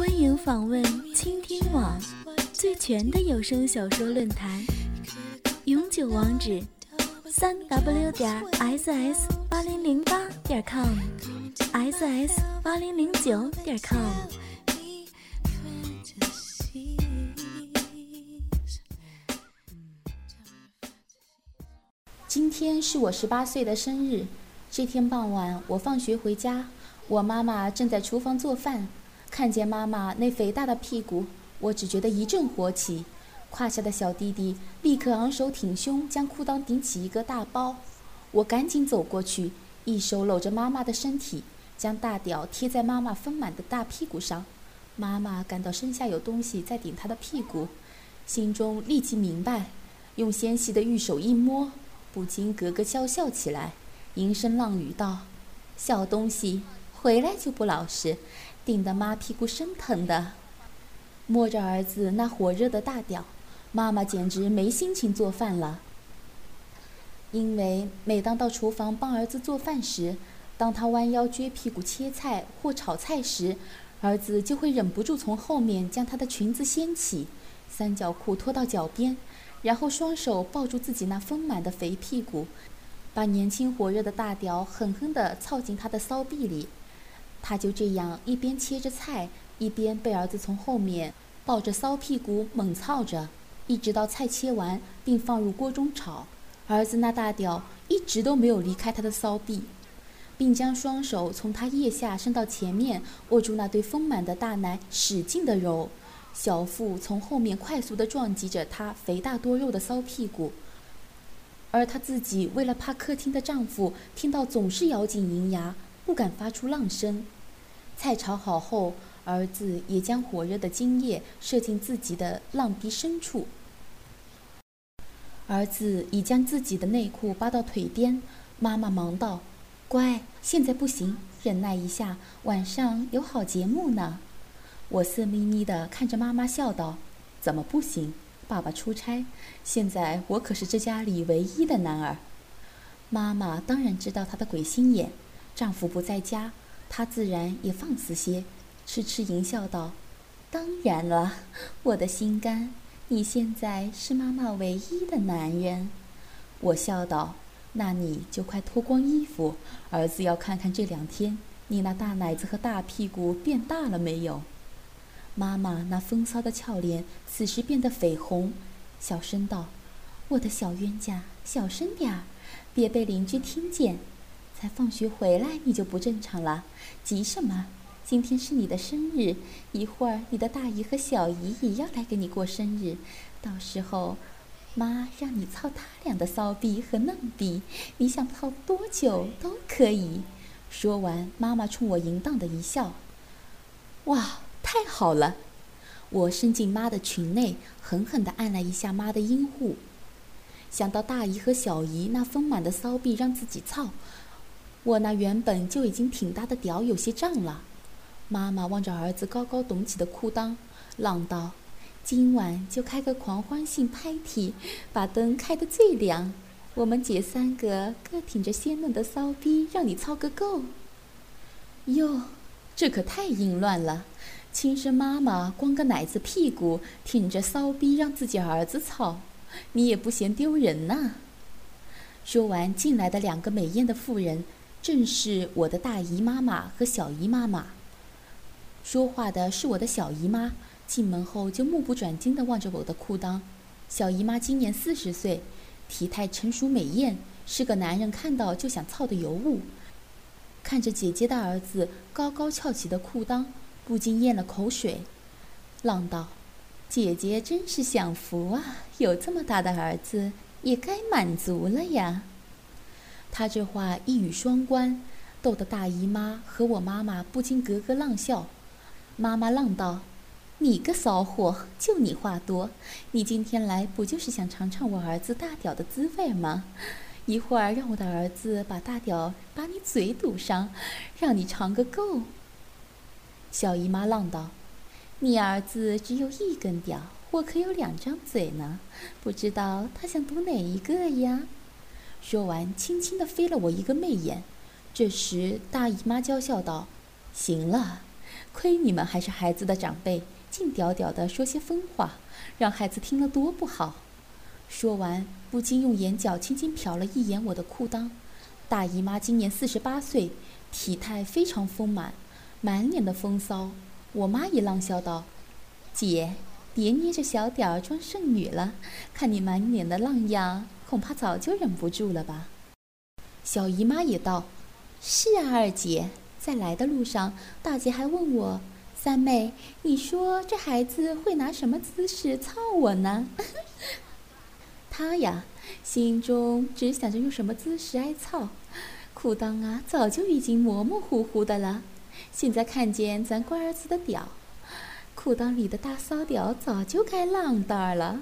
欢迎访问倾听网最全的有声小说论坛，永久网址：三 w 点 ss 八零零八点 com，ss 八零零九点 com。今天是我十八岁的生日。这天傍晚，我放学回家，我妈妈正在厨房做饭。看见妈妈那肥大的屁股，我只觉得一阵火起。胯下的小弟弟立刻昂首挺胸，将裤裆顶起一个大包。我赶紧走过去，一手搂着妈妈的身体，将大屌贴在妈妈丰满的大屁股上。妈妈感到身下有东西在顶她的屁股，心中立即明白，用纤细的玉手一摸，不禁咯咯娇笑起来，吟声浪语道：“小东西，回来就不老实。”顶得妈屁股生疼的，摸着儿子那火热的大屌，妈妈简直没心情做饭了。因为每当到厨房帮儿子做饭时，当他弯腰撅屁股切菜或炒菜时，儿子就会忍不住从后面将他的裙子掀起，三角裤拖到脚边，然后双手抱住自己那丰满的肥屁股，把年轻火热的大屌狠狠地操进他的骚臂里。他就这样一边切着菜，一边被儿子从后面抱着骚屁股猛操着，一直到菜切完并放入锅中炒。儿子那大屌一直都没有离开他的骚臂，并将双手从他腋下伸到前面，握住那对丰满的大奶，使劲地揉。小腹从后面快速地撞击着他肥大多肉的骚屁股，而她自己为了怕客厅的丈夫听到，总是咬紧银牙。不敢发出浪声。菜炒好后，儿子也将火热的精液射进自己的浪逼深处。儿子已将自己的内裤扒到腿边，妈妈忙道：“乖，现在不行，忍耐一下，晚上有好节目呢。”我色眯眯地看着妈妈笑道：“怎么不行？爸爸出差，现在我可是这家里唯一的男儿。”妈妈当然知道他的鬼心眼。丈夫不在家，她自然也放肆些，痴痴淫笑道：“当然了，我的心肝，你现在是妈妈唯一的男人。”我笑道：“那你就快脱光衣服，儿子要看看这两天你那大奶子和大屁股变大了没有。”妈妈那风骚的俏脸此时变得绯红，小声道：“我的小冤家，小声点儿，别被邻居听见。”才放学回来你就不正常了，急什么？今天是你的生日，一会儿你的大姨和小姨也要来给你过生日，到时候，妈让你操他俩的骚逼和嫩逼，你想操多久都可以。说完，妈妈冲我淫荡的一笑，哇，太好了！我伸进妈的裙内，狠狠地按了一下妈的阴户，想到大姨和小姨那丰满的骚逼让自己操。我那原本就已经挺大的屌有些胀了，妈妈望着儿子高高隆起的裤裆，浪道：“今晚就开个狂欢性 party，把灯开得最亮，我们姐三个各挺着鲜嫩的骚逼，让你操个够。”哟，这可太淫乱了！亲生妈妈光个奶子屁股，挺着骚逼让自己儿子操，你也不嫌丢人呐？说完，进来的两个美艳的妇人。正是我的大姨妈妈和小姨妈妈。说话的是我的小姨妈，进门后就目不转睛地望着我的裤裆。小姨妈今年四十岁，体态成熟美艳，是个男人看到就想操的尤物。看着姐姐的儿子高高翘起的裤裆，不禁咽了口水，浪道：“姐姐真是享福啊，有这么大的儿子，也该满足了呀。”他这话一语双关，逗得大姨妈和我妈妈不禁咯咯浪笑。妈妈浪道：“你个骚货，就你话多！你今天来不就是想尝尝我儿子大屌的滋味吗？一会儿让我的儿子把大屌把你嘴堵上，让你尝个够。”小姨妈浪道：“你儿子只有一根屌，我可有两张嘴呢，不知道他想堵哪一个呀？”说完，轻轻地飞了我一个媚眼。这时，大姨妈娇笑道：“行了，亏你们还是孩子的长辈，净屌屌的说些疯话，让孩子听了多不好。”说完，不禁用眼角轻轻瞟了一眼我的裤裆。大姨妈今年四十八岁，体态非常丰满。满脸的风骚，我妈也浪笑道：“姐，别捏着小点儿装剩女了，看你满脸的浪样，恐怕早就忍不住了吧。”小姨妈也道：“是啊，二姐，在来的路上，大姐还问我，三妹，你说这孩子会拿什么姿势操我呢？” 她呀，心中只想着用什么姿势挨操，裤裆啊，早就已经模模糊糊的了。现在看见咱乖儿子的屌，裤裆里的大骚屌早就该浪蛋了。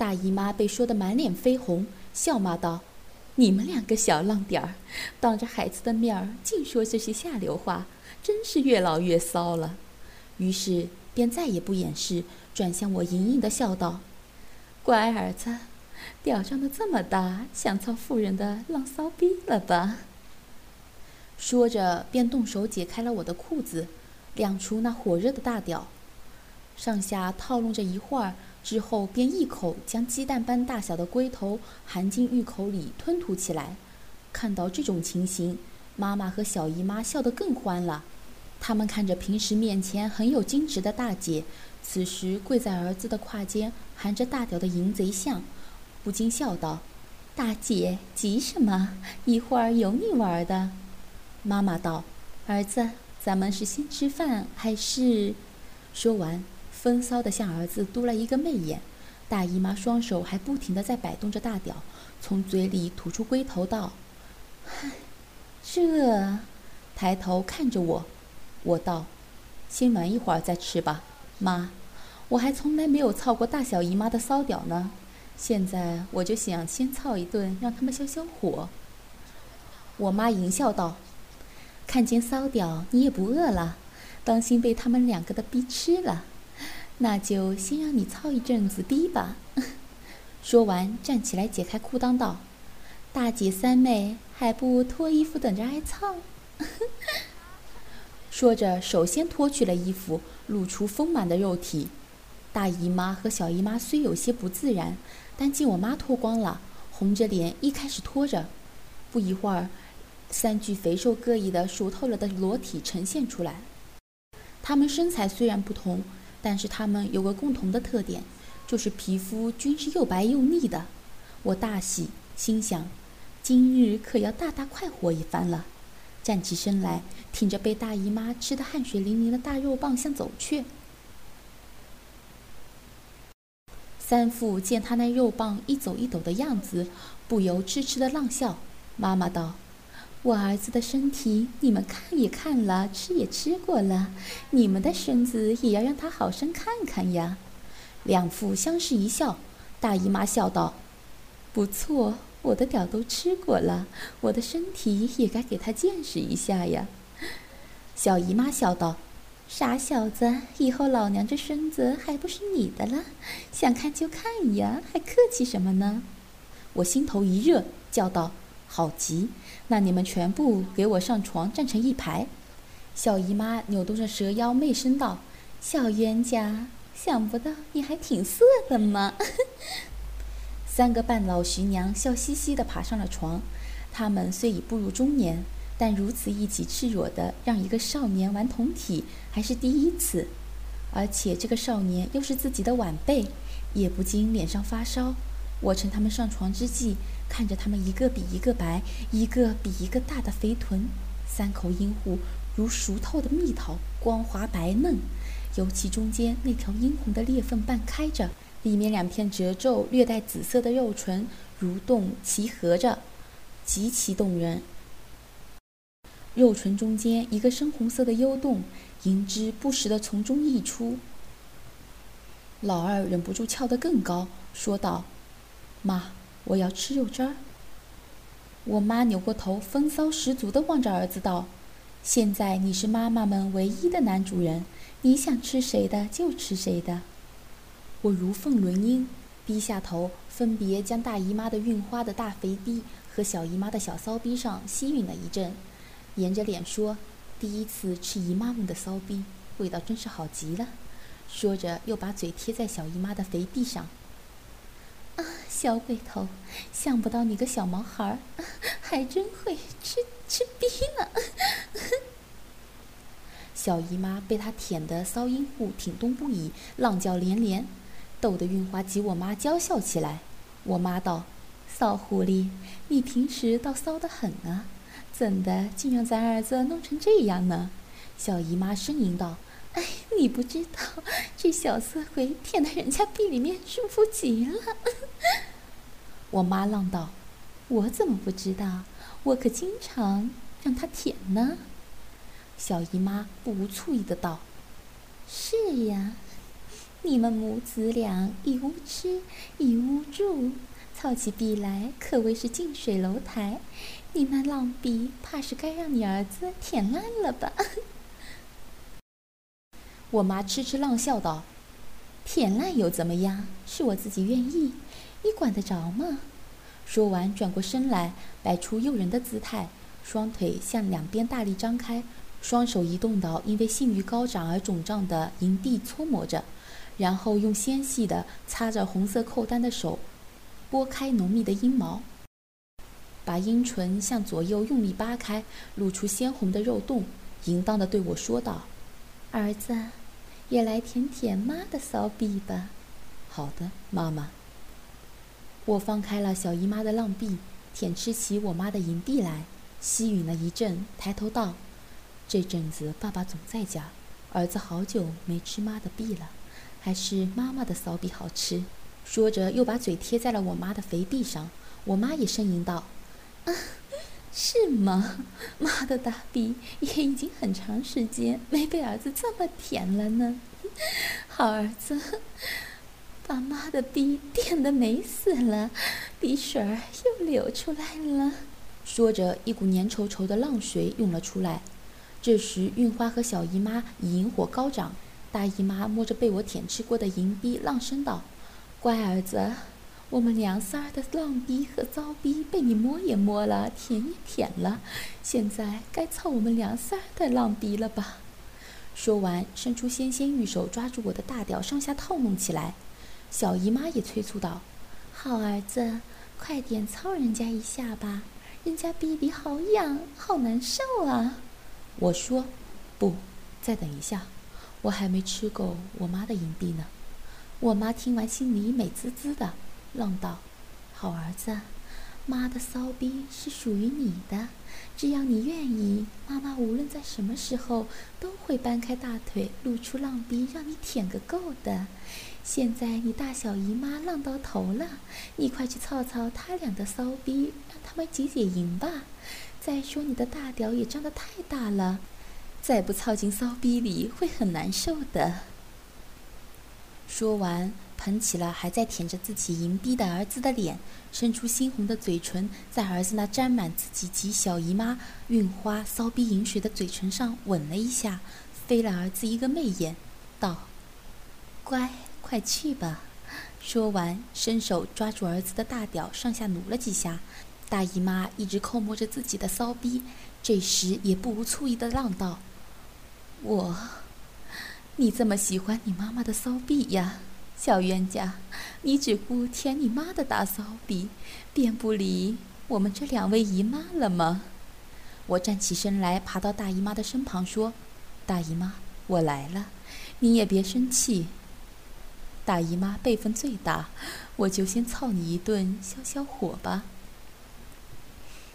大姨妈被说得满脸绯红，笑骂道：“你们两个小浪点儿，当着孩子的面儿净说这些下流话，真是越老越骚了。”于是便再也不掩饰，转向我盈盈的笑道：“乖儿子，屌长得这么大，想操妇人的浪骚逼了吧？”说着，便动手解开了我的裤子，亮出那火热的大屌，上下套弄着一会儿之后，便一口将鸡蛋般大小的龟头含进玉口里吞吐起来。看到这种情形，妈妈和小姨妈笑得更欢了。他们看着平时面前很有矜持的大姐，此时跪在儿子的胯间含着大屌的淫贼相，不禁笑道：“大姐急什么？一会儿有你玩的。”妈妈道：“儿子，咱们是先吃饭还是？”说完，风骚的向儿子嘟了一个媚眼。大姨妈双手还不停地在摆动着大屌，从嘴里吐出龟头道：“嗨，这……”抬头看着我，我道：“先玩一会儿再吃吧，妈。我还从来没有操过大小姨妈的骚屌呢，现在我就想先操一顿，让他们消消火。”我妈淫笑道。看见骚屌，你也不饿了，当心被他们两个的逼吃了。那就先让你操一阵子逼吧。说完，站起来解开裤裆道：“大姐三妹还不脱衣服等着挨操？” 说着，首先脱去了衣服，露出丰满的肉体。大姨妈和小姨妈虽有些不自然，但见我妈脱光了，红着脸一开始脱着。不一会儿。三具肥瘦各异的熟透了的裸体呈现出来，他们身材虽然不同，但是他们有个共同的特点，就是皮肤均是又白又腻的。我大喜，心想，今日可要大大快活一番了。站起身来，挺着被大姨妈吃得汗水淋漓的大肉棒向走去。三副见他那肉棒一走一抖的样子，不由痴痴的浪笑。妈妈道。我儿子的身体，你们看也看了，吃也吃过了，你们的身子也要让他好生看看呀。两父相视一笑，大姨妈笑道：“不错，我的屌都吃过了，我的身体也该给他见识一下呀。”小姨妈笑道：“傻小子，以后老娘这身子还不是你的了？想看就看呀，还客气什么呢？”我心头一热，叫道。好急！那你们全部给我上床，站成一排。小姨妈扭动着蛇腰，媚声道：“小冤家，想不到你还挺色的嘛！” 三个半老徐娘笑嘻嘻地爬上了床。他们虽已步入中年，但如此一起赤裸的让一个少年玩同体，还是第一次。而且这个少年又是自己的晚辈，也不禁脸上发烧。我趁他们上床之际。看着他们一个比一个白，一个比一个大的肥臀，三口阴户如熟透的蜜桃，光滑白嫩，尤其中间那条殷红的裂缝半开着，里面两片褶皱略带紫色的肉唇蠕动齐合着，极其动人。肉唇中间一个深红色的幽洞，银汁不时地从中溢出。老二忍不住翘得更高，说道：“妈，我要吃肉汁儿。”我妈扭过头，风骚十足地望着儿子道：“现在你是妈妈们唯一的男主人，你想吃谁的就吃谁的。”我如凤轮音，低下头，分别将大姨妈的孕花的大肥逼和小姨妈的小骚逼上吸吮了一阵，掩着脸说：“第一次吃姨妈们的骚逼，味道真是好极了。”说着，又把嘴贴在小姨妈的肥臂上。小鬼头，想不到你个小毛孩儿，还真会吃吃逼呢！小姨妈被他舔得骚阴户挺动不已，浪叫连连，逗得运花及我妈娇笑起来。我妈道：“骚狐狸，你平时倒骚得很啊，怎的竟让咱儿子弄成这样呢？”小姨妈呻吟道。哎，你不知道，这小色鬼舔得人家逼里面舒服极了。我妈浪道：“我怎么不知道？我可经常让他舔呢。”小姨妈不无醋意的道：“是呀，你们母子俩一屋吃一屋住，操起逼来可谓是近水楼台。你那浪逼，怕是该让你儿子舔烂了吧？”我妈痴痴浪笑道：“舔烂又怎么样？是我自己愿意，你管得着吗？”说完，转过身来，摆出诱人的姿态，双腿向两边大力张开，双手移动到因为性欲高涨而肿胀的营地搓磨着，然后用纤细的擦着红色扣单的手拨开浓密的阴毛，把阴唇向左右用力扒开，露出鲜红的肉洞，淫荡地对我说道：“儿子。”也来舔舔妈的骚逼吧。好的，妈妈。我放开了小姨妈的浪臂，舔吃起我妈的银币来，吸吮了一阵，抬头道：“这阵子爸爸总在家，儿子好久没吃妈的臂了，还是妈妈的骚逼好吃。”说着，又把嘴贴在了我妈的肥臂上。我妈也呻吟道：“啊。”是吗？妈的大逼也已经很长时间没被儿子这么舔了呢。好儿子，把妈的逼舔得美死了，鼻水儿又流出来了。说着，一股粘稠稠的浪水涌了出来。这时，运花和小姨妈已引火高涨。大姨妈摸着被我舔吃过的银逼，浪声道：“乖儿子。”我们娘仨儿的浪逼和骚逼被你摸也摸了，舔也舔了，现在该操我们娘仨儿的浪逼了吧？说完，伸出纤纤玉手抓住我的大屌，上下套弄起来。小姨妈也催促道：“好儿子，快点操人家一下吧，人家逼逼好痒，好难受啊！”我说：“不，再等一下，我还没吃够我妈的银币呢。”我妈听完，心里美滋滋的。浪道：“好儿子，妈的骚逼是属于你的，只要你愿意，妈妈无论在什么时候都会搬开大腿，露出浪逼，让你舔个够的。现在你大小姨妈浪到头了，你快去操操他俩的骚逼，让他们解解淫吧。再说你的大屌也张得太大了，再不操进骚逼里会很难受的。”说完。捧起了还在舔着自己银币的儿子的脸，伸出猩红的嘴唇，在儿子那沾满自己及小姨妈孕花骚逼饮水的嘴唇上吻了一下，飞了儿子一个媚眼，道：“乖，快去吧。”说完，伸手抓住儿子的大屌，上下努了几下。大姨妈一直抠摸着自己的骚逼，这时也不无醋意的浪道：“我，你这么喜欢你妈妈的骚逼呀？”小冤家，你只顾舔你妈的大骚逼，便不理我们这两位姨妈了吗？我站起身来，爬到大姨妈的身旁，说：“大姨妈，我来了，你也别生气。大姨妈辈分最大，我就先操你一顿消消火吧。”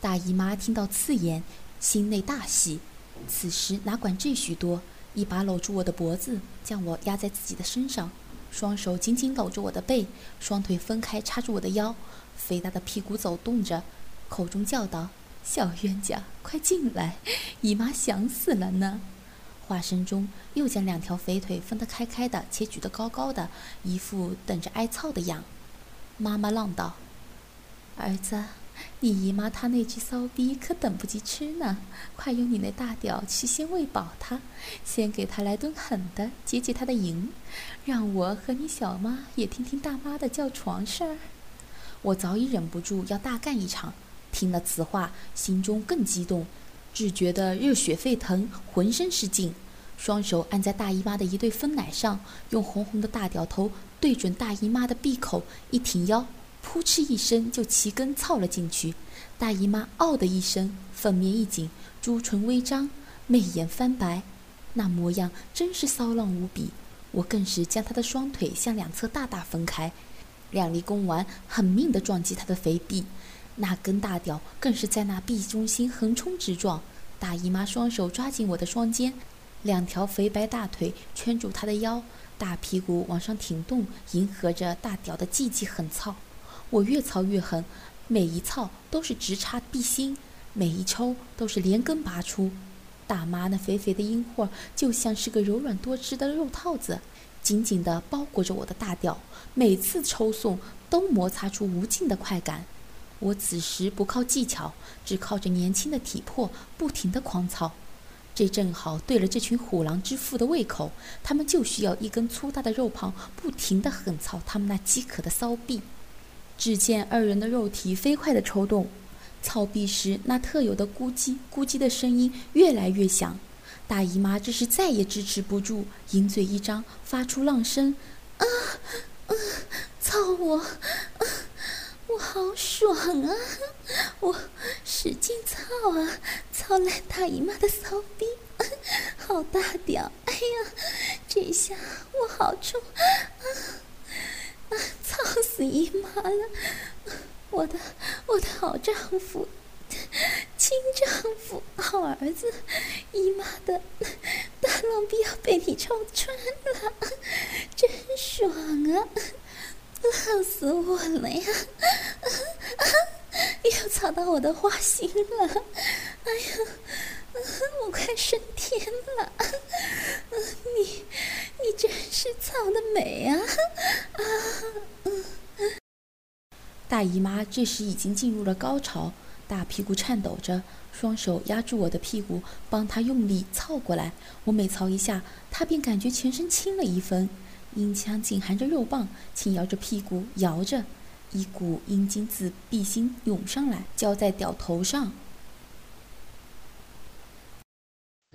大姨妈听到刺眼，心内大喜，此时哪管这许多，一把搂住我的脖子，将我压在自己的身上。双手紧紧搂着我的背，双腿分开插住我的腰，肥大的屁股走动着，口中叫道：“小冤家，快进来，姨妈想死了呢。话声中，又将两条肥腿分得开开的，且举得高高的，一副等着挨操的样。妈妈浪道：“儿子，你姨妈她那只骚逼可等不及吃呢，快用你那大屌去先喂饱她，先给她来顿狠的，解解她的瘾，让我和你小妈也听听大妈的叫床事儿。”我早已忍不住要大干一场，听了此话，心中更激动。只觉得热血沸腾，浑身是劲，双手按在大姨妈的一对分奶上，用红红的大屌头对准大姨妈的闭口，一挺腰，扑哧一声就齐根操了进去。大姨妈“嗷”的一声，粉面一紧，朱唇微张，媚眼翻白，那模样真是骚浪无比。我更是将她的双腿向两侧大大分开，两粒睾丸狠命地撞击她的肥臂。那根大屌更是在那臂中心横冲直撞，大姨妈双手抓紧我的双肩，两条肥白大腿圈住她的腰，大屁股往上挺动，迎合着大屌的寂寂狠操。我越操越狠，每一操都是直插地心，每一抽都是连根拔出。大妈那肥肥的阴货就像是个柔软多汁的肉套子，紧紧地包裹着我的大屌，每次抽送都摩擦出无尽的快感。我此时不靠技巧，只靠着年轻的体魄，不停地狂操。这正好对了这群虎狼之父的胃口，他们就需要一根粗大的肉棒，不停地狠操他们那饥渴的骚臂。只见二人的肉体飞快地抽动，操逼时那特有的咕叽咕叽的声音越来越响。大姨妈这是再也支持不住，银嘴一张，发出浪声：“啊，啊，操我！”啊我好爽啊！我使劲操啊，操烂大姨妈的骚逼，好大屌！哎呀，这下我好重啊！死姨妈了！我的我的好丈夫，亲丈夫，好儿子，姨妈的大浪逼要被你抽穿了，真爽啊！操死我了呀！又操到我的花心了！哎呀，我快升天了！你，你真是操的美啊！大姨妈这时已经进入了高潮，大屁股颤抖着，双手压住我的屁股，帮她用力操过来。我每操一下，她便感觉全身轻了一分。阴腔紧含着肉棒，轻摇着屁股，摇着，一股阴茎自闭心涌上来，浇在屌头上。